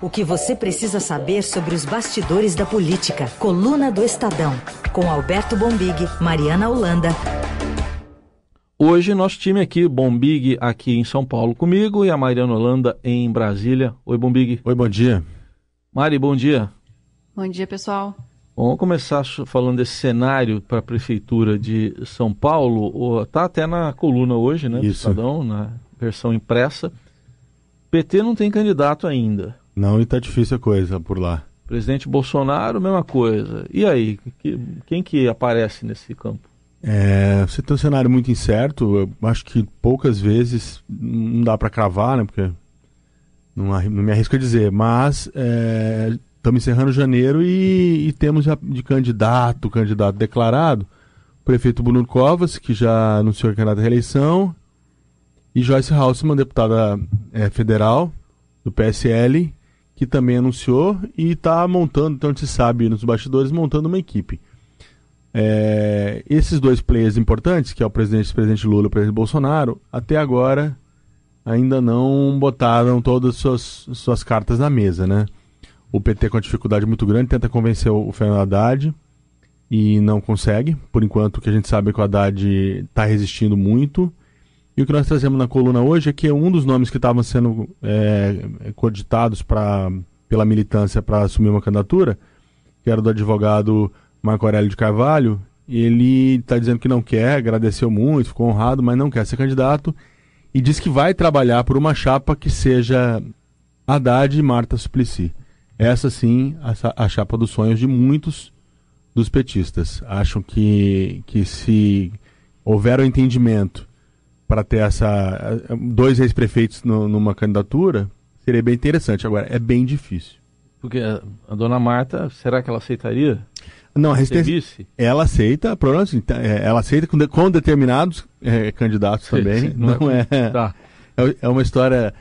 O que você precisa saber sobre os bastidores da política. Coluna do Estadão. Com Alberto Bombig, Mariana Holanda. Hoje nosso time aqui, Bombig aqui em São Paulo comigo e a Mariana Holanda em Brasília. Oi, Bombig. Oi, bom dia. Mari, bom dia. Bom dia, pessoal. Vamos começar falando desse cenário para a Prefeitura de São Paulo. Está até na coluna hoje, né? Do Isso. Estadão, na versão impressa. PT não tem candidato ainda. Não, e tá difícil a coisa por lá. Presidente Bolsonaro, mesma coisa. E aí, que- quem que aparece nesse campo? É, você tem um cenário muito incerto. Eu acho que poucas vezes não dá para cravar, né? Porque não, não me arrisco a dizer. Mas estamos encerrando janeiro e, e temos já de candidato, candidato declarado, o prefeito Bruno Covas, que já anunciou que é candidato à reeleição, e Joyce Halseman, deputada é, federal do PSL, que também anunciou e está montando, então se sabe nos bastidores, montando uma equipe. É, esses dois players importantes, que é o presidente, presidente Lula e o presidente Bolsonaro, até agora ainda não botaram todas as suas, suas cartas na mesa, né? O PT com dificuldade muito grande tenta convencer o Fernando Haddad e não consegue. Por enquanto, o que a gente sabe é que o Haddad está resistindo muito. E o que nós trazemos na coluna hoje é que um dos nomes que estavam sendo é, cogitados pra, pela militância para assumir uma candidatura, que era do advogado Marco Aurélio de Carvalho, ele está dizendo que não quer, agradeceu muito, ficou honrado, mas não quer ser candidato e diz que vai trabalhar por uma chapa que seja Haddad e Marta Suplicy. Essa sim, a, a chapa dos sonhos de muitos dos petistas. Acham que, que se houver o entendimento para ter essa dois ex-prefeitos numa candidatura, seria bem interessante. Agora, é bem difícil. Porque a dona Marta, será que ela aceitaria Não, a resistência, ela aceita, problema é é, ela aceita com, de- com determinados é, candidatos Sim, também. sim, não, não é, Tá. é, é uma história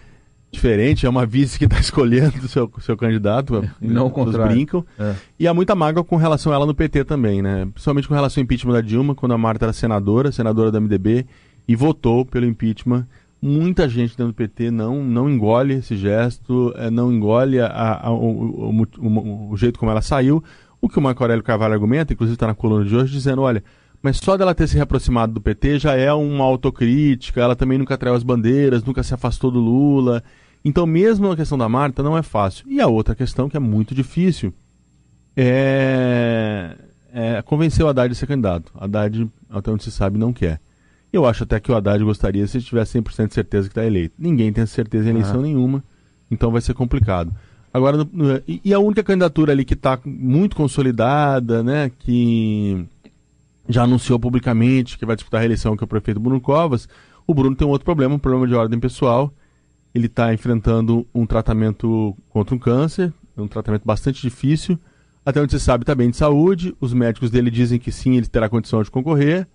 diferente, é uma vice que está escolhendo o seu, seu candidato. Não contrário. brincam. É. E há muita mágoa com relação a ela no PT também, né? Principalmente com relação ao impeachment da Dilma, quando a Marta era senadora, senadora da MDB, e votou pelo impeachment. Muita gente dentro do PT não, não engole esse gesto, eh, não engole a- a- o, o- o- o- jeito como ela saiu. O que o Marco Aurélio Carvalho argumenta, inclusive está na coluna de hoje, dizendo, olha, mas só dela ter se reaproximado do PT já é uma autocrítica, ela também nunca traiu as bandeiras, nunca se afastou do Lula. Então, mesmo a questão da Marta não é fácil. E a outra questão, que é muito difícil, é, é convencer o Haddad de ser candidato. Haddad, até onde se sabe, não quer. Eu acho até que o Haddad gostaria se tivesse 100% de certeza que está eleito. Ninguém tem certeza em eleição Ah. nenhuma, então vai ser complicado. Agora, no- no- e, e a única candidatura ali que está muito consolidada, né, que já anunciou publicamente que vai disputar a reeleição, que é o prefeito Bruno Covas, o Bruno tem um outro problema, um problema de ordem pessoal. Ele está enfrentando um tratamento contra um câncer, um tratamento bastante difícil. Até onde se sabe, está bem de saúde. Os médicos dele dizem que sim, ele terá condição de concorrer,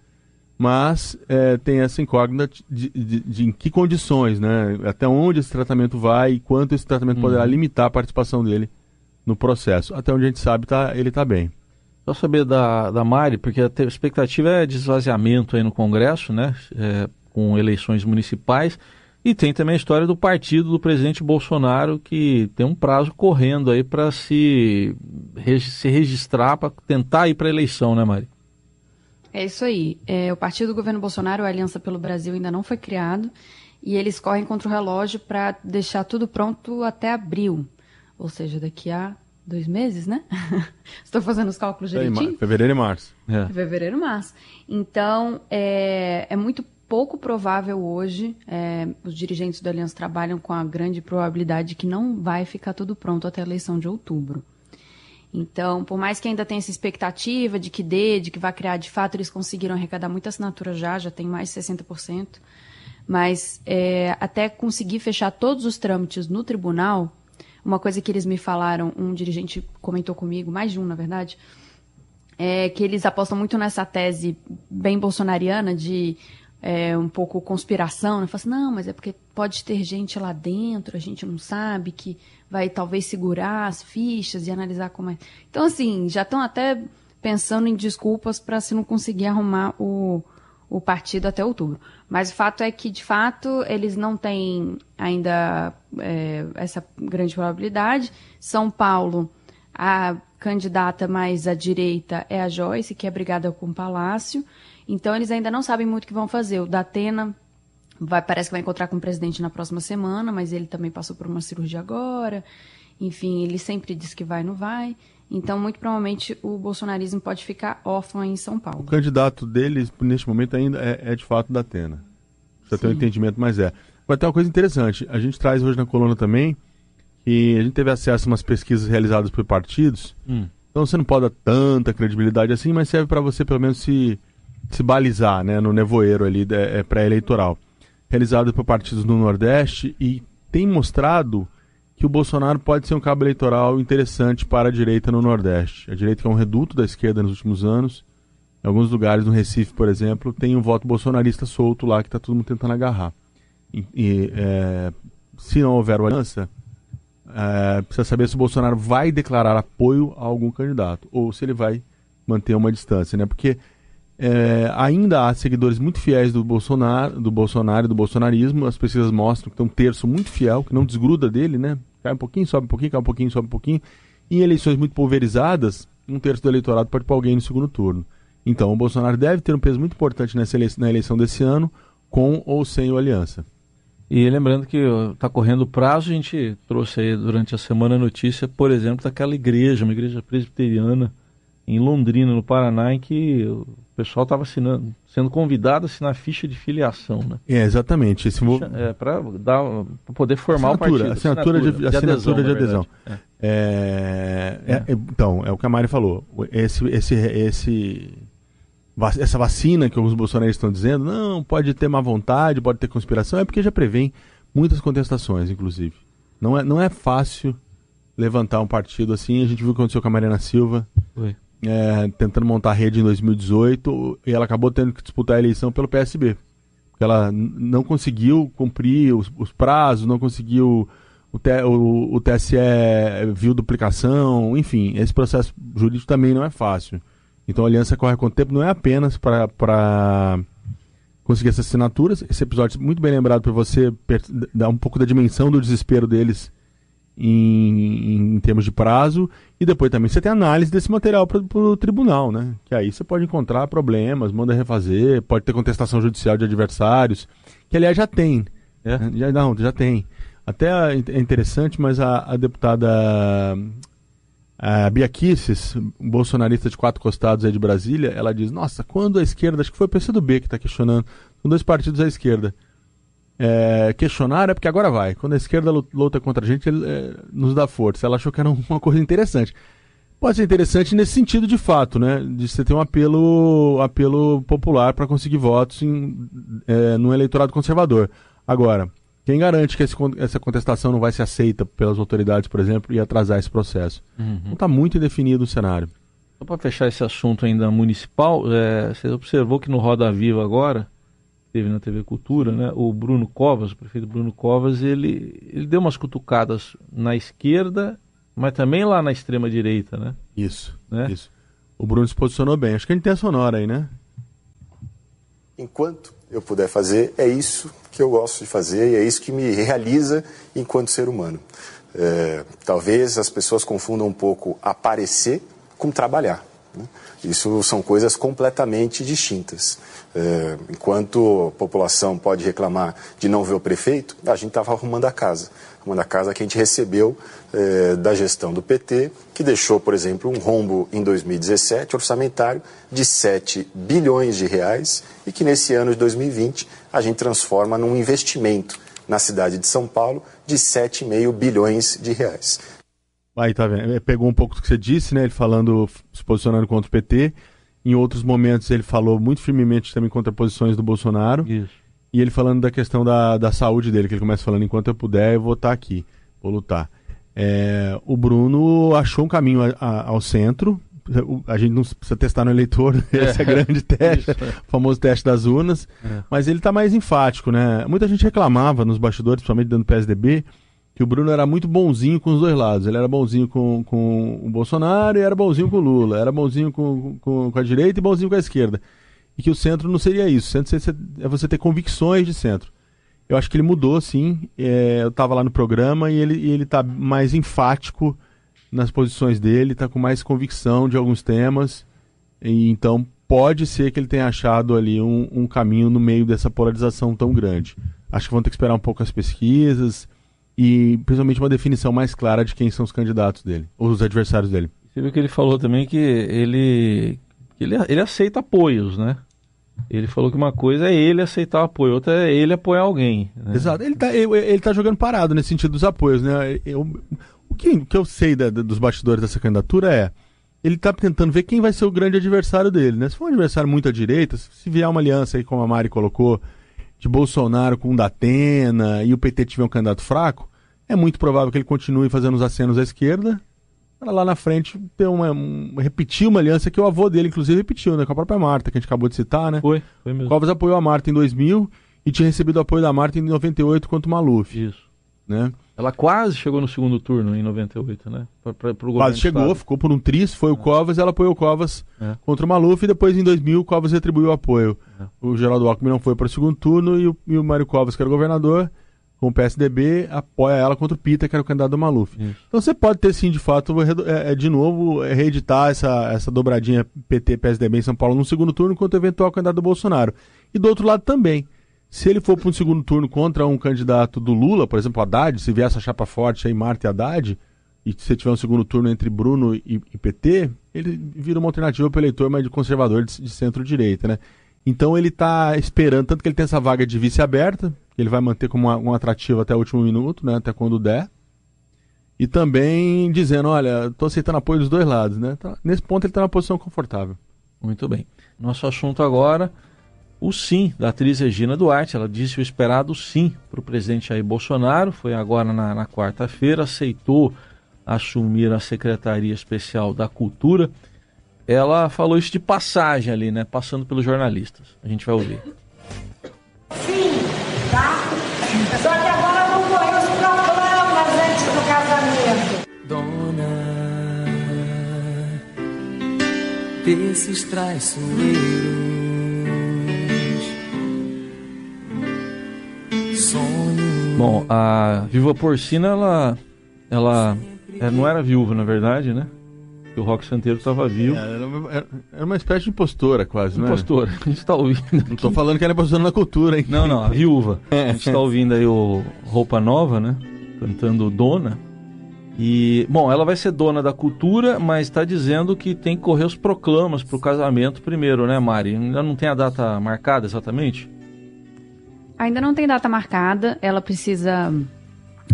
mas eh, tem essa incógnita de, de- de em que condições, né? Até onde esse tratamento vai e quanto esse tratamento poderá limitar a participação dele no processo. Até onde a gente sabe, tá, ele está bem. Só saber da, da Mari, porque a expectativa é de esvaziamento aí no Congresso, né? É, com eleições municipais. E tem também a história do partido do presidente Bolsonaro, que tem um prazo correndo aí para se, se registrar, para tentar ir para a eleição, né, Mari? É isso aí. É, o partido do governo Bolsonaro, a Aliança pelo Brasil, ainda não foi criado e eles correm contra o relógio para deixar tudo pronto até abril. Ou seja, daqui a dois meses, né? Estou fazendo os cálculos Aí, direitinho? mar- fevereiro e março. É. Fevereiro, março. Então, é, é muito pouco provável hoje, é, os dirigentes da Aliança trabalham com a grande probabilidade que não vai ficar tudo pronto até a eleição de outubro. Então, por mais que ainda tenha essa expectativa de que dê, de que vai criar, de fato, eles conseguiram arrecadar muita assinatura já, já tem mais de 60%, mas é, até conseguir fechar todos os trâmites no tribunal, uma coisa que eles me falaram, um dirigente comentou comigo, mais de um, na verdade, é que eles apostam muito nessa tese bem bolsonariana de é, um pouco conspiração, né? Fala assim, não, mas é porque pode ter gente lá dentro, a gente não sabe, que vai talvez segurar as fichas e analisar como é. Então, assim, já estão até pensando em desculpas para se não conseguir arrumar o, o partido até outubro. Mas o fato é que, de fato, eles não têm ainda é, essa grande probabilidade. São Paulo, a candidata mais à direita é a Joyce, que é brigada com o Palácio. Então, eles ainda não sabem muito o que vão fazer. O Datena vai, parece que vai encontrar com o presidente na próxima semana, mas ele também passou por uma cirurgia agora. Enfim, ele sempre diz que vai, não vai. Então, muito provavelmente, o bolsonarismo pode ficar órfão em São Paulo. O candidato deles, neste momento, ainda é, é de fato da Atena. Você tem um entendimento, mas é. Agora, tem uma coisa interessante. A gente traz hoje na coluna também que a gente teve acesso a umas pesquisas realizadas por partidos. Hum. Então, você não pode dar tanta credibilidade assim, mas serve para você, pelo menos, se, se balizar né, no nevoeiro ali é, é pré-eleitoral. Realizado por partidos no Nordeste e tem mostrado que o Bolsonaro pode ser um cabo eleitoral interessante para a direita no Nordeste. A direita que é um reduto da esquerda nos últimos anos. Em alguns lugares, no Recife, por exemplo, tem um voto bolsonarista solto lá que está todo mundo tentando agarrar. E, e é, se não houver aliança, é, precisa saber se o Bolsonaro vai declarar apoio a algum candidato ou se ele vai manter uma distância, né? Porque é, ainda há seguidores muito fiéis do Bolsonaro, do Bolsonaro e do bolsonarismo. As pesquisas mostram que tem um terço muito fiel, que não desgruda dele, né? Cai um pouquinho, sobe um pouquinho, cai um pouquinho, sobe um pouquinho. Em eleições muito pulverizadas, um terço do eleitorado pode pôr alguém no segundo turno. Então, o Bolsonaro deve ter um peso muito importante nessa eleição, na eleição desse ano, com ou sem o Aliança. E lembrando que está correndo o prazo, a gente trouxe aí durante a semana a notícia, por exemplo, daquela igreja, uma igreja presbiteriana em Londrina, no Paraná, em que o pessoal estava assinando, sendo convidado a assinar ficha de filiação, né? É, exatamente. Esse É, para poder formar assinatura, o partido. Assinatura, assinatura de, de, assinatura adesão, de adesão. É. É, é. é. então, é o que a Mari falou. Esse, esse, esse, essa vacina que alguns bolsonaristas estão dizendo, não, pode ter má vontade, pode ter conspiração, é porque já prevém muitas contestações, inclusive. Não é, não é fácil levantar um partido assim. A gente viu o que aconteceu com a Mariana Silva. Foi é, tentando montar rede em 2018 e ela acabou tendo que disputar a eleição pelo PSB. Ela não conseguiu cumprir os, os prazos, não conseguiu. O, T, o, o, TSE viu duplicação, enfim, esse processo jurídico também não é fácil. Então a aliança corre com o tempo, não é apenas para conseguir essas assinaturas. Esse episódio, muito bem lembrado para você, dar um pouco da dimensão do desespero deles em, em, termos de prazo, e depois também você tem análise desse material para o tribunal, né? Que aí você pode encontrar problemas, manda refazer, pode ter contestação judicial de adversários, que aliás já tem. É? Já, não, já tem. Até é interessante, mas a, a deputada a Bia Kicis, bolsonarista de quatro costados aí de Brasília, ela diz, nossa, quando a esquerda, acho que foi o PCdoB que está questionando, são dois partidos à esquerda, é, questionar é porque agora vai. Quando a esquerda luta contra a gente, ele é, nos dá força. Ela achou que era uma coisa interessante. Pode ser interessante nesse sentido de fato, né? De você ter um apelo, apelo popular para conseguir votos em, é, no eleitorado conservador. Agora, quem garante que esse, essa contestação não vai ser aceita pelas autoridades, por exemplo, e atrasar esse processo? Uhum. Então está muito indefinido o cenário. Só para fechar esse assunto ainda municipal, é, você observou que no Roda Viva agora teve na TV Cultura, né? O Bruno Covas, o prefeito Bruno Covas, ele, ele deu umas cutucadas na esquerda, mas também lá na extrema direita, né? Isso, né? isso. O Bruno se posicionou bem. Acho que a gente tem a sonora aí, né? Enquanto eu puder fazer, é isso que eu gosto de fazer e é isso que me realiza enquanto ser humano. É, talvez as pessoas confundam um pouco aparecer com trabalhar. Né? Isso são coisas completamente distintas. É, enquanto a população pode reclamar de não ver o prefeito, a gente estava arrumando a casa. Arrumando a casa que a gente recebeu é, da gestão do PT, que deixou, por exemplo, um rombo em 2017 orçamentário de 7 bilhões de reais e que nesse ano de 2020 a gente transforma num investimento na cidade de São Paulo de 7,5 bilhões de reais. Aí tá vendo. É, pegou um pouco do que você disse, né? Ele falando, se posicionando contra o PT. Em outros momentos ele falou muito firmemente também contra posições do Bolsonaro. Isso. E ele falando da questão da, da saúde dele, que ele começa falando, enquanto eu puder, eu vou estar aqui, vou lutar. É, o Bruno achou um caminho a, a, ao centro. A gente não precisa testar no eleitor, esse é, é grande teste, Isso, é. o famoso teste das urnas. É. Mas ele está mais enfático, né? Muita gente reclamava nos bastidores, principalmente dentro do PSDB, que o Bruno era muito bonzinho com os dois lados. Ele era bonzinho com, com o Bolsonaro e era bonzinho com o Lula. Era bonzinho com, com, com a direita e bonzinho com a esquerda. e que o centro não seria isso. O centro é você ter convicções de centro. Eu acho que ele mudou, sim. É, eu estava lá no programa e ele, ele tá mais enfático nas posições dele, está com mais convicção de alguns temas. E, então pode ser que ele tenha achado ali um, um, caminho no meio dessa polarização tão grande. Acho que vão ter que esperar um pouco as pesquisas e principalmente uma definição mais clara de quem são os candidatos dele, ou os adversários dele. Você viu que ele falou também que ele, ele, ele aceita apoios, né? Ele falou que uma coisa é ele aceitar o apoio, outra é ele apoiar alguém. Né? Exato. Ele está ele, ele tá jogando parado nesse sentido dos apoios, né? Eu, o, que, o que eu sei da, dos bastidores dessa candidatura é ele está tentando ver quem vai ser o grande adversário dele, né? Se for um adversário muito à direita, se vier uma aliança aí, como a Mari colocou, de Bolsonaro com o Datena e o PT tiver um candidato fraco, é muito provável que ele continue fazendo os acenos à esquerda para lá na frente ter uma, um, repetir uma aliança que o avô dele, inclusive, repetiu, né? Com a própria Marta, que a gente acabou de citar, né? Foi, foi mesmo. Covas apoiou a Marta em 2000 e tinha recebido o apoio da Marta em 98 quanto o Maluf. Isso. Né? Ela quase chegou no segundo turno em 98, né? Pra, pra, pro quase chegou, ficou por um tris, foi o é. Covas, ela apoiou o Covas é. contra o Maluf e depois em 2000 o Covas retribuiu o apoio. É. O Geraldo Alckmin não foi para o segundo turno e o, e o Mário Covas, que era governador, com o PSDB, apoia ela contra o Pita, que era o candidato do Maluf. Isso. Então você pode ter sim, de fato, é, é, de novo, é, reeditar essa, essa dobradinha PT-PSDB em São Paulo no segundo turno contra o eventual candidato do Bolsonaro. E do outro lado também, se ele for para um segundo turno contra um candidato do Lula, por exemplo, Haddad, se vier essa chapa forte aí, Marta e Haddad, e se tiver um segundo turno entre Bruno e, e PT, ele vira uma alternativa para o eleitor mais de conservador de, de centro-direita, né? Então ele está esperando, tanto que ele tem essa vaga de vice aberta, que ele vai manter como uma, um atrativo até o último minuto, né, até quando der. E também dizendo, olha, estou aceitando apoio dos dois lados, né? Tá, nesse ponto ele está numa posição confortável. Muito bem. Nosso assunto agora, o sim da atriz Regina Duarte. Ela disse o esperado sim para o presidente Jair Bolsonaro. Foi agora na, na quarta-feira, aceitou assumir a Secretaria Especial da Cultura ela falou isso de passagem ali, né? Passando pelos jornalistas. A gente vai ouvir. Sim, tá? Só que agora vão correr os proclamas antes do casamento. Dona desses traiçoeiros. Sonho. Bom, a Viva Porcina, ela, ela, ela não era viúva, na verdade, né? Que o Rock Santeiro estava vivo. É, era, uma espécie de impostora, quase, né? Impostora. A gente está ouvindo. Aqui. Não estou falando que ela é impostora na cultura, hein? Não, não, a viúva. A gente está ouvindo aí o Roupa Nova, né? Cantando Dona. E, bom, ela vai ser dona da cultura, mas está dizendo que tem que correr os proclamas para o casamento primeiro, né, Mari? Ainda não tem a data marcada exatamente? Ainda não tem data marcada. Ela precisa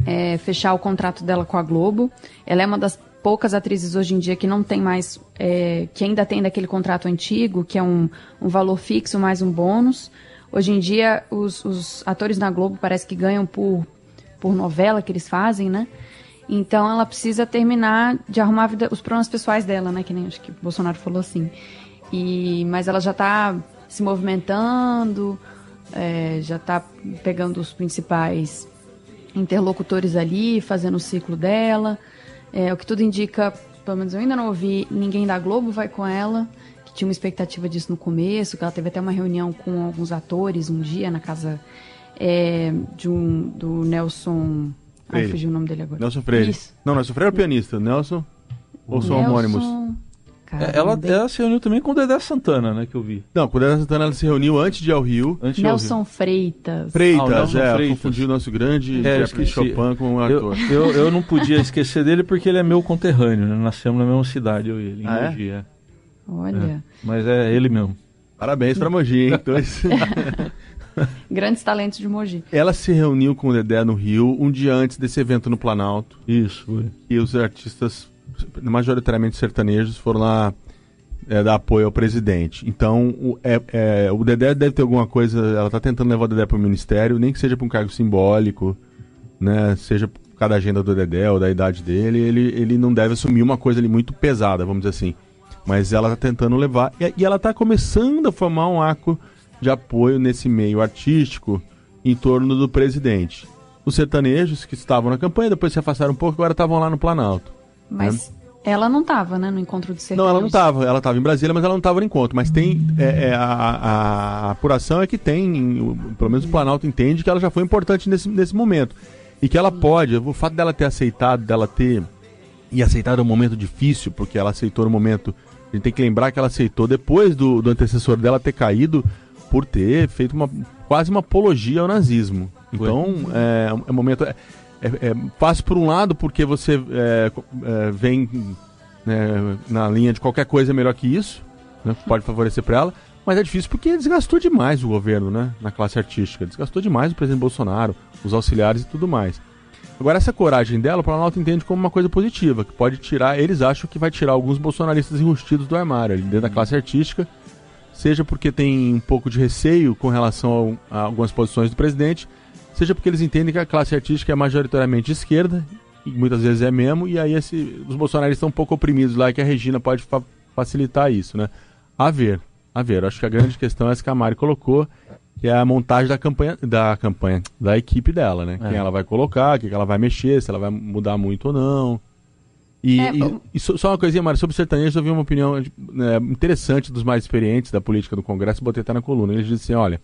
é, fechar o contrato dela com a Globo. Ela é uma das poucas atrizes hoje em dia que não tem mais, é, que ainda tem daquele contrato antigo, que é um, um valor fixo mais um bônus. Hoje em dia, os, os, atores na Globo parece que ganham por, por novela que eles fazem, né? Então ela precisa terminar de arrumar vida, os problemas pessoais dela, né? Que nem acho que o Bolsonaro falou assim. E, mas ela já está se movimentando, é, já está pegando os principais interlocutores ali, fazendo o ciclo dela. É, o que tudo indica, pelo menos eu ainda não ouvi, ninguém da Globo vai com ela, que tinha uma expectativa disso no começo, que ela teve até uma reunião com alguns atores um dia na casa é, de um, do Nelson. Freire. Ah, fugiu o nome dele agora. Nelson Freire. Isso. Não, Nelson Freire é o pianista. Nelson. Ou são homônimos? É, ela, ela se reuniu também com o Dedé Santana, né, que eu vi. Não, com o Dedé Santana ela se reuniu antes de ir ao Rio. Antes Nelson Freitas. Freitas, ah, Nelson é, Freitas. confundi o nosso grande é, Jeffrey Chopin com um ator. Eu, eu, eu, não podia esquecer dele porque ele é meu conterrâneo, né? Nascemos na mesma cidade, eu e ele, em ah, é? Mogi, é? Olha. É, mas é ele mesmo. Parabéns pra Mogi, hein? Dois... Grandes talentos de Mogi. Ela se reuniu com o Dedé no Rio um dia antes desse evento no Planalto. Isso, foi. E os artistas, majoritariamente sertanejos, foram lá é, dar apoio ao presidente. Então, o, é, é, o Dedé deve ter alguma coisa. Ela está tentando levar o Dedé para o ministério, nem que seja para um cargo simbólico, né? Seja por causa da agenda do Dedé ou da idade dele, ele, ele não deve assumir uma coisa ali muito pesada, vamos dizer assim. Mas ela está tentando levar. E, e ela está começando a formar um arco de apoio nesse meio artístico em torno do presidente. Os sertanejos que estavam na campanha, depois se afastaram um pouco, agora estavam lá no Planalto. Mas. Né? Ela não estava, né, no encontro de sertanejos. Não, ela não estava. Ela estava em Brasília, mas ela não estava no encontro. Mas tem é, é, a, a, apuração é que tem, pelo menos o Planalto entende que ela já foi importante nesse, nesse momento e que ela pode. O fato dela ter aceitado, dela ter e aceitado um momento difícil, porque ela aceitou no momento. A gente tem que lembrar que ela aceitou depois do, do antecessor dela ter caído por ter feito uma quase uma apologia ao nazismo. Então é, é um momento é, é, é, fácil por um lado porque você é, é, vem né, na linha de qualquer coisa melhor que isso, né, pode favorecer para ela, mas é difícil porque desgastou demais o governo, né, na classe artística, desgastou demais o presidente Bolsonaro, os auxiliares e tudo mais. Agora essa coragem dela, o Planalto entende como uma coisa positiva, que pode tirar, eles acham que vai tirar alguns bolsonaristas enrustidos do armário, ali dentro da classe artística, seja porque tem um pouco de receio com relação a algumas posições do presidente, seja porque eles entendem que a classe artística é majoritariamente de esquerda, e muitas vezes é mesmo, e aí esse, os bolsonaristas estão um pouco oprimidos lá, que a Regina pode fa facilitar isso, né? A ver, a ver. Acho que a grande questão é essa que a Mari colocou, que é a montagem da campanha, da campanha, da equipe dela, né? É. Quem ela vai colocar, o que ela vai mexer, se ela vai mudar muito ou não. E, é, e, e só uma coisinha, Mari, sobre o sertanejo, eu vi uma opinião né, interessante dos mais experientes da política do Congresso, botei até na coluna. Eles disseram assim, olha,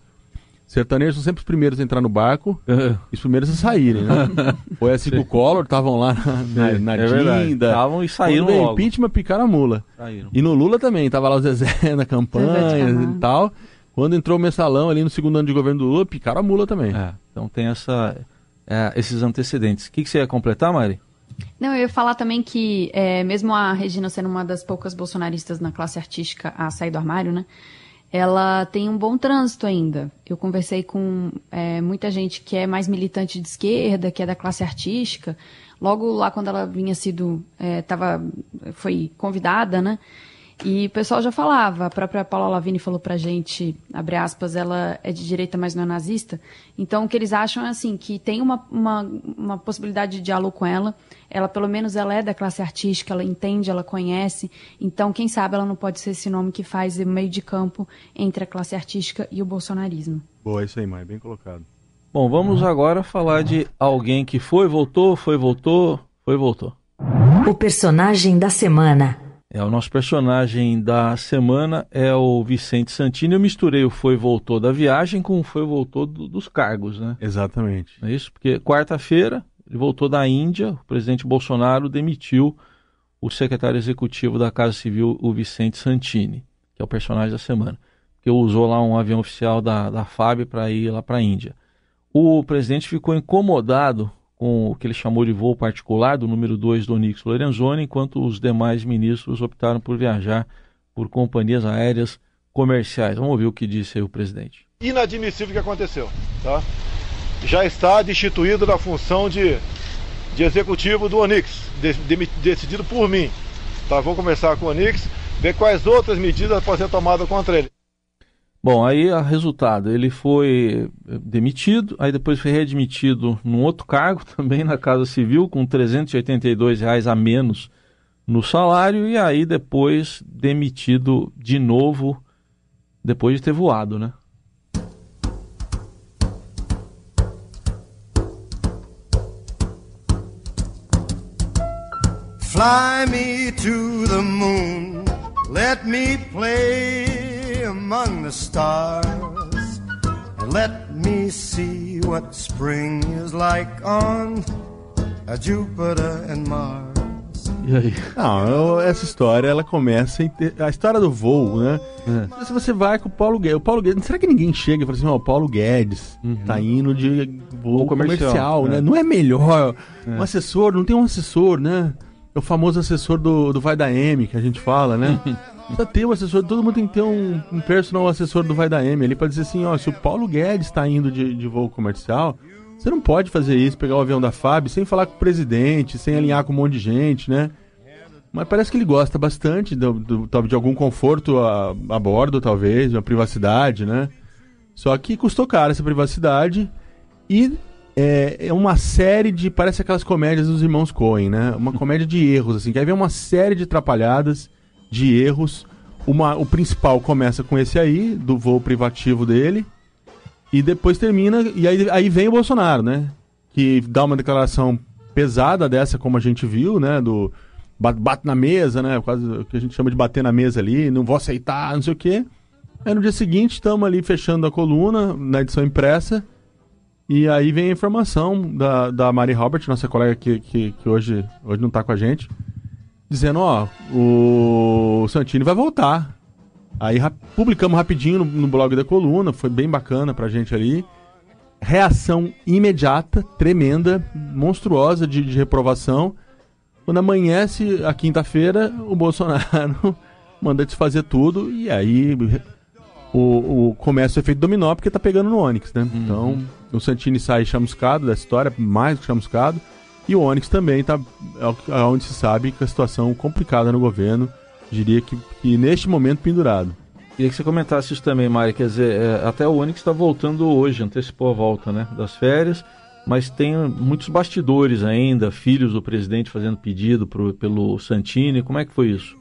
sertanejos são sempre os primeiros a entrar no barco uhum. e os primeiros a saírem, né? Foi assim que o Collor, estavam lá na, é, na, na é Dinda. Estavam e saíram Quando logo. impeachment, picaram a mula. Saíram. E no Lula também, tava lá o Zezé na campanha e tal. Quando entrou o mensalão ali no segundo ano de governo do Lula, picaram a mula também. É, então tem essa, é, esses antecedentes. O que, que você ia completar, Mari? Não, eu ia falar também que, é, mesmo a Regina sendo uma das poucas bolsonaristas na classe artística a sair do armário, né? Ela tem um bom trânsito ainda. Eu conversei com é, muita gente que é mais militante de esquerda, que é da classe artística. Logo lá quando ela vinha sido, é, tava, foi convidada, né? E o pessoal já falava, a própria Paula Lavini falou pra gente, abre aspas, ela é de direita, mas não é nazista. Então, o que eles acham é assim, que tem uma, uma, uma possibilidade de diálogo com ela, ela, pelo menos, ela é da classe artística, ela entende, ela conhece, então, quem sabe ela não pode ser esse nome que faz o meio de campo entre a classe artística e o bolsonarismo. Boa, isso aí, Maia, bem colocado. Bom, vamos uhum. agora falar de alguém que foi, voltou, foi, voltou, foi, voltou. O personagem da semana. É, o nosso personagem da semana é o Vicente Santini. Eu misturei o foi e voltou da viagem com o foi e voltou do, dos cargos, né? Exatamente. É isso, porque quarta-feira ele voltou da Índia, o presidente Bolsonaro demitiu o secretário executivo da Casa Civil, o Vicente Santini, que é o personagem da semana, que usou lá um avião oficial da, da FAB para ir lá para a Índia. O presidente ficou incomodado com o que ele chamou de voo particular do número 2 do Onix Lorenzoni, enquanto os demais ministros optaram por viajar por companhias aéreas comerciais. Vamos ouvir o que disse aí o presidente. Inadmissível o que aconteceu, tá? Já está destituído da função de, de executivo do Onix, de, de, decidido por mim. Tá? Vou conversar com o Onix, ver quais outras medidas podem ser tomadas contra ele. Bom, aí o resultado, ele foi eh, demitido, aí depois foi readmitido num outro cargo, também na Casa Civil, com 382 reais a menos no salário, e aí depois demitido de novo, depois de ter voado, né? Fly me to the moon, let me play among the stars. Let me see what spring is like on Jupiter and Mars. E aí? Não, essa história ela começa ter... a história do voo, né? É. Se você vai com o Paulo Guedes, o Paulo Guedes, será que ninguém chega e fala assim, ó, oh, o Paulo Guedes uhum. tá indo de voo comercial, comercial né? É. Não é melhor é. um assessor, não tem um assessor, né? É o famoso assessor do, do Vai da M que a gente fala, né? Precisa ter um assessor, todo mundo tem que ter um, um personal assessor do Vai da M ali para dizer assim, ó, se o Paulo Guedes está indo de, de voo comercial, você não pode fazer isso, pegar o avião da FAB sem falar com o presidente, sem alinhar com um monte de gente, né? Mas parece que ele gosta bastante do, do, de algum conforto a, a bordo, talvez, uma privacidade, né? Só que custou caro essa privacidade e é, é, uma série de. Parece aquelas comédias dos irmãos Coen, né? Uma comédia de erros, assim. Quer ver uma série de atrapalhadas de erros. Uma, o principal começa com esse aí, do voo privativo dele, e depois termina. E aí, aí vem o Bolsonaro, né? Que dá uma declaração pesada dessa, como a gente viu, né? Do, bate, na mesa, né? Quase o que a gente chama de bater na mesa ali, não vou aceitar, não sei o quê. Aí no dia seguinte estamos ali fechando a coluna na edição impressa. E aí vem a informação da, da Mari Robert, nossa colega que, que, que hoje, hoje não está com a gente, dizendo, ó, o Santini vai voltar. Aí ra publicamos rapidinho no, no, blog da coluna, foi bem bacana pra gente ali. Reação imediata, tremenda, monstruosa de, de reprovação. Quando amanhece a quinta-feira, o Bolsonaro manda desfazer tudo e aí o, o começa o efeito dominó porque tá pegando no Onix, né? Uhum. Então o Santini sai chamuscado da história, mais do que chamuscado. E o Onix também tá é onde se sabe que a situação é complicada no governo diria que, que neste momento pendurado. Queria que você comentasse isso também, Mari. Quer dizer, é, até o Onix está voltando hoje, antecipou a volta né, das férias, mas tem muitos bastidores ainda, filhos do presidente fazendo pedido pro, pelo Santini. Como é que foi isso?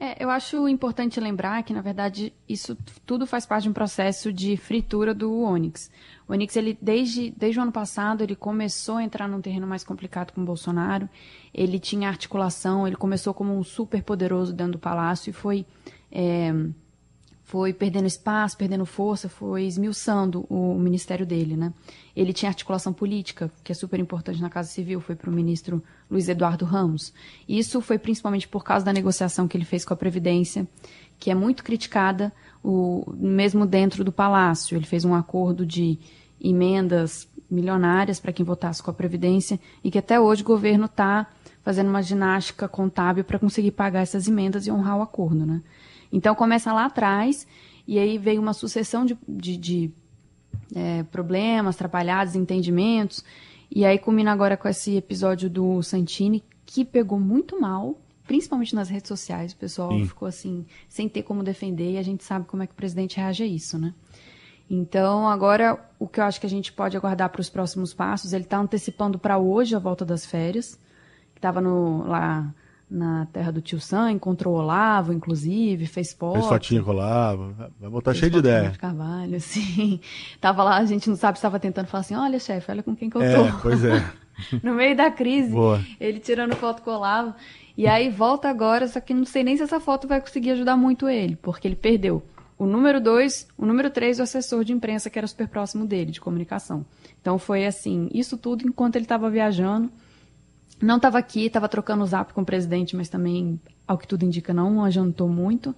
É, eu acho importante lembrar que, na verdade, isso tudo faz parte de um processo de fritura do Onix. O Onix, ele, desde, desde o ano passado, ele começou a entrar num terreno mais complicado com o Bolsonaro. Ele tinha articulação, ele começou como um super poderoso dentro do palácio e foi, é, foi perdendo espaço, perdendo força, foi esmiuçando o, ministério dele, né? Ele tinha articulação política, que é super importante na Casa Civil, foi para o ministro Luiz Eduardo Ramos. Isso foi principalmente por causa da negociação que ele fez com a Previdência, que é muito criticada, o, mesmo dentro do Palácio. Ele fez um acordo de emendas milionárias para quem votasse com a Previdência e que até hoje o governo está fazendo uma ginástica contábil para conseguir pagar essas emendas e honrar o acordo. Né? Então começa lá atrás e aí veio uma sucessão de, de, de é, problemas, atrapalhados, entendimentos. E aí culmina agora com esse episódio do Santini, que pegou muito mal, principalmente nas redes sociais. O pessoal Sim. ficou assim, sem ter como defender, e a gente sabe como é que o presidente reage a isso, né? Então, agora, o que eu acho que a gente pode aguardar para os próximos passos, ele está antecipando para hoje a volta das férias, que estava lá na terra do tio Sam, encontrou o Olavo, inclusive, fez foto. Fez fotinha com Olavo, vai voltar cheio de ideia. De Carvalho, assim. Tava lá, a gente não sabe se estava tentando falar assim, olha, chefe, olha com quem que eu é, tô. É, pois é. no meio da crise, Boa. ele tirando foto com o Olavo. E aí volta agora, só que não sei nem se essa foto vai conseguir ajudar muito ele, porque ele perdeu o número dois, o número três, o assessor de imprensa, que era super próximo dele, de comunicação. Então foi assim, isso tudo enquanto ele estava viajando. Não estava aqui, estava trocando o zap com o presidente, mas também, ao que tudo indica, não adiantou muito.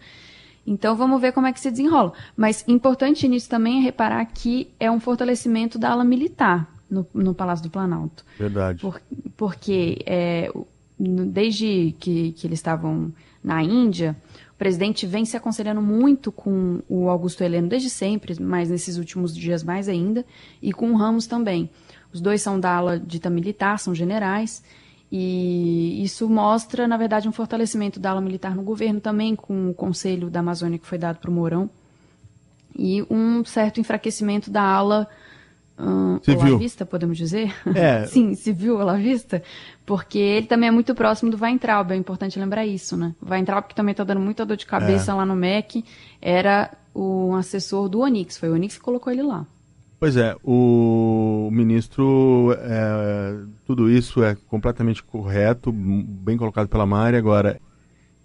Então vamos ver como é que se desenrola. Mas importante nisso também é reparar que é um fortalecimento da ala militar no, no Palácio do Planalto. Verdade. Por, porque é, desde que, que eles estavam na Índia, presidente vem se aconselhando muito com o Augusto Heleno desde sempre, mas nesses últimos dias mais ainda, e com o Ramos também. Os dois são da ala dita militar, são generais, e isso mostra, na verdade, um fortalecimento da ala militar no governo também, com o conselho da Amazônia que foi dado para o Mourão, e um certo enfraquecimento da ala uh, olavista, podemos dizer? É. Sim, civil olavista, porque ele também é muito próximo do Weintraub, é importante lembrar isso, né? O Weintraub, que também está dando muita dor de cabeça é. lá no MEC, era o assessor do Onix, foi o Onix que colocou ele lá. Pois é, o ministro, é, tudo isso é completamente correto, bem colocado pela Mari. Agora,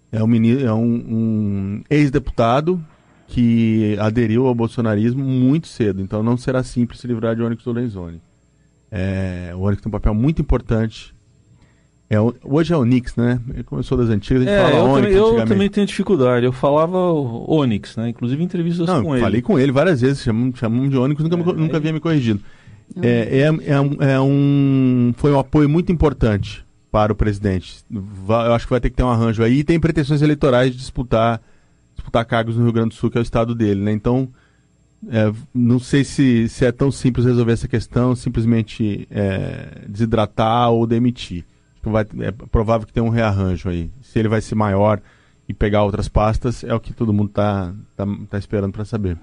é um, é um, um ex-deputado que aderiu ao bolsonarismo muito cedo, então não será simples se livrar de Onyx Lorenzoni. É, o Onyx tem um papel muito importante. É, hoje é Onix, né? Começou das antigas, a gente é, fala eu Onyx. Também, eu também tenho dificuldade. Eu falava Onix, né? Inclusive em entrevistas não, com ele. Falei com ele várias vezes, chamamos, chamamos de Onyx, nunca, é, nunca havia me corrigido. É, é, é, um, é um, foi um apoio muito importante para o presidente. Eu acho que vai ter que ter um arranjo aí. E tem pretensões eleitorais de disputar disputar cargos no Rio Grande do Sul, que é o estado dele, né? Então, é, não sei se, se é tão simples resolver essa questão, simplesmente é, desidratar ou demitir. Vai, é provável que tenha um rearranjo aí. Se ele vai ser maior e pegar outras pastas, é o que todo mundo está tá, tá esperando para saber.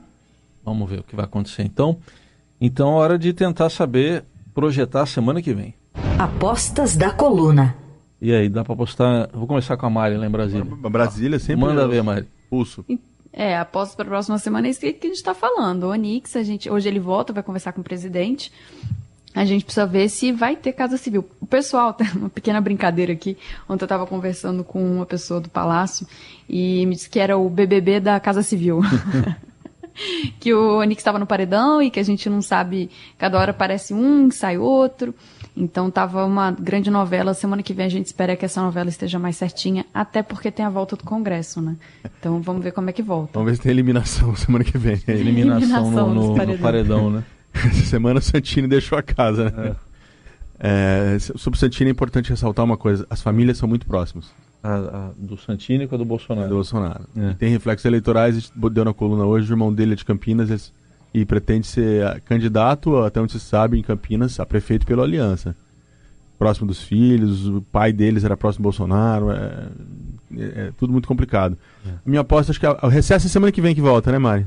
Vamos ver o que vai acontecer então. Então, é hora de tentar saber, projetar a semana que vem. Apostas da coluna. E aí, dá para apostar? Vou começar com a Mari lá em Brasília. Brasília sempre. Manda ver, Mari pulso. É, aposto para a próxima semana é isso que, a gente está falando. O Onix, a gente, hoje ele volta, vai conversar com o presidente. A gente precisa ver se vai ter casa civil. O pessoal, tem uma pequena brincadeira aqui. Ontem eu estava conversando com uma pessoa do Palácio e me disse que era o BBB da Casa Civil. que o Onix estava no paredão e que a gente não sabe, cada hora aparece um, sai outro. Então tava uma grande novela. Semana que vem a gente espera que essa novela esteja mais certinha, até porque tem a volta do Congresso, né? Então vamos ver como é que volta. Vamos ver se tem eliminação semana que vem. Eliminação, eliminação no, no, paredão. no paredão, né? Essa semana o Santini deixou a casa, né? É. É, sobre o Santini é importante ressaltar uma coisa: as famílias são muito próximas. A, a, do Santini com a do Bolsonaro. Do Bolsonaro. É. Tem reflexos eleitorais, deu na coluna hoje, o irmão dele é de Campinas e pretende ser candidato, até onde se sabe, em Campinas, a prefeito pela Aliança. Próximo dos filhos, o pai deles era próximo do Bolsonaro, é, é, é tudo muito complicado. É. Minha aposta, acho que o recesso é semana que vem que volta, né, Mari?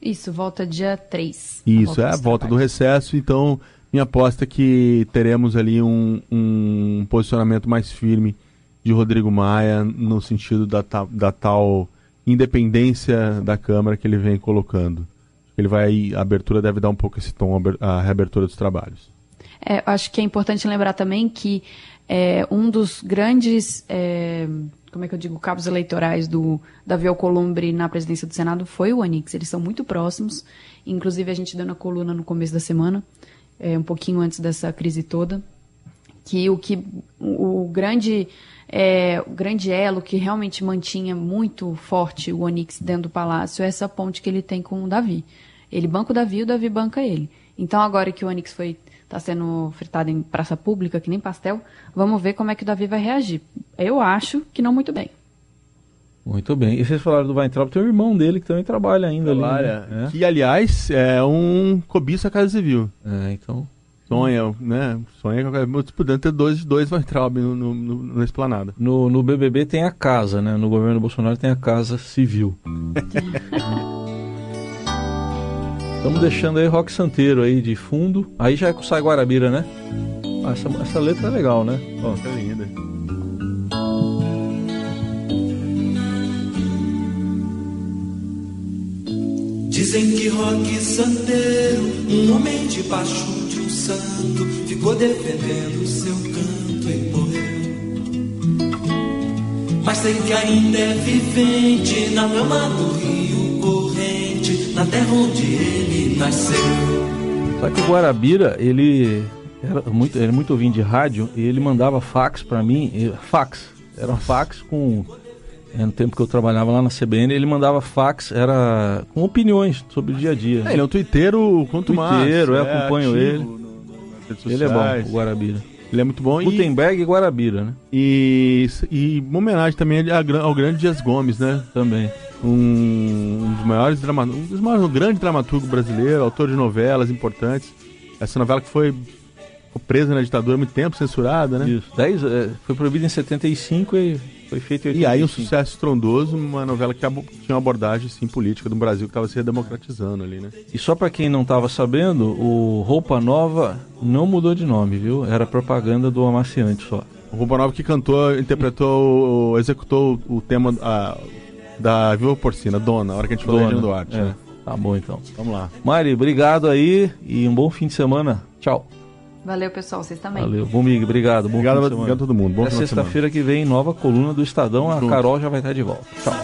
Isso, volta dia 3. Isso, é a volta do recesso. Então, minha aposta é que teremos ali um, um posicionamento mais firme de Rodrigo Maia no sentido da, da tal independência da Câmara que ele vem colocando. Ele vai, a abertura deve dar um pouco esse tom, a reabertura dos trabalhos. É, acho que é importante lembrar também que é, um dos grandes é, como é que eu digo, cabos eleitorais do Davi Alcolumbre na presidência do Senado foi o Anix. Eles são muito próximos. Inclusive, a gente deu na coluna no começo da semana, é, um pouquinho antes dessa crise toda, que o que o grande é, o grande elo que realmente mantinha muito forte o Onix dentro do palácio é essa ponte que ele tem com o Davi. Ele banca o Davi e o Davi banca ele. Então, agora que o Onix foi está sendo fritado em praça pública, que nem pastel. Vamos ver como é que o Davi vai reagir. Eu acho que não muito bem. Muito bem. E vocês falaram do Weintraub, tem um irmão dele que também trabalha ainda trabalha, ali. Né? Que, aliás, é um cobiça a Casa Civil. É, então... Sonha, né? Sonha podendo ter dois, dois Weintraub no, no, no, na esplanada. No, no BBB tem a casa, né? No governo Bolsonaro tem a Casa Civil. Estamos deixando aí Rock Santeiro aí de fundo. Aí já é com Sai Guarabira, né? Ah, essa, essa letra é legal, né? Ó, que linda. Dizem que Rock Santeiro, um homem debaixo de um santo, ficou defendendo seu canto e morreu. Mas sei que ainda é vivente na lama do rio na terra onde ele nasceu. Só que o Guarabira, ele era muito, era muito ouvindo de rádio e ele mandava fax para mim, fax, era um fax com é, no tempo que eu trabalhava lá na CBN, ele mandava fax, era com opiniões sobre o dia a dia. É, ele é um twitteiro quanto mais. Twitteiro, eu é, acompanho ele. No, no, ele é bom, o Guarabira. Ele é muito bom. Gutenberg e, e Guarabira, né? E, e uma homenagem também ao grande Dias Gomes, né? Também um, um dos maiores dramaturgos, um dos maiores, um grande dramaturgo brasileiro, autor de novelas importantes. Essa novela que foi, presa na ditadura há muito tempo, censurada, né? Isso. Dez, é, foi proibida em 75 e foi feita em 85. E aí um sucesso estrondoso, uma novela que tinha uma abordagem assim, política do Brasil que estava se redemocratizando ali, né? E só para quem não estava sabendo, o Roupa Nova não mudou de nome, viu? Era propaganda do Amaciante só. O Roupa Nova que cantou, interpretou, executou o tema, a, da Viva Porcina, dona, a hora que a gente falou do Duarte. É. Né? Tá bom então. Vamos lá. Mari, obrigado aí e um bom fim de semana. Tchau. Valeu, pessoal. Vocês também. Valeu. Bumig, obrigado. Bom obrigado, obrigado a todo mundo. Bom é sexta-feira que vem, nova coluna do Estadão. A Carol já vai estar de volta. Tchau.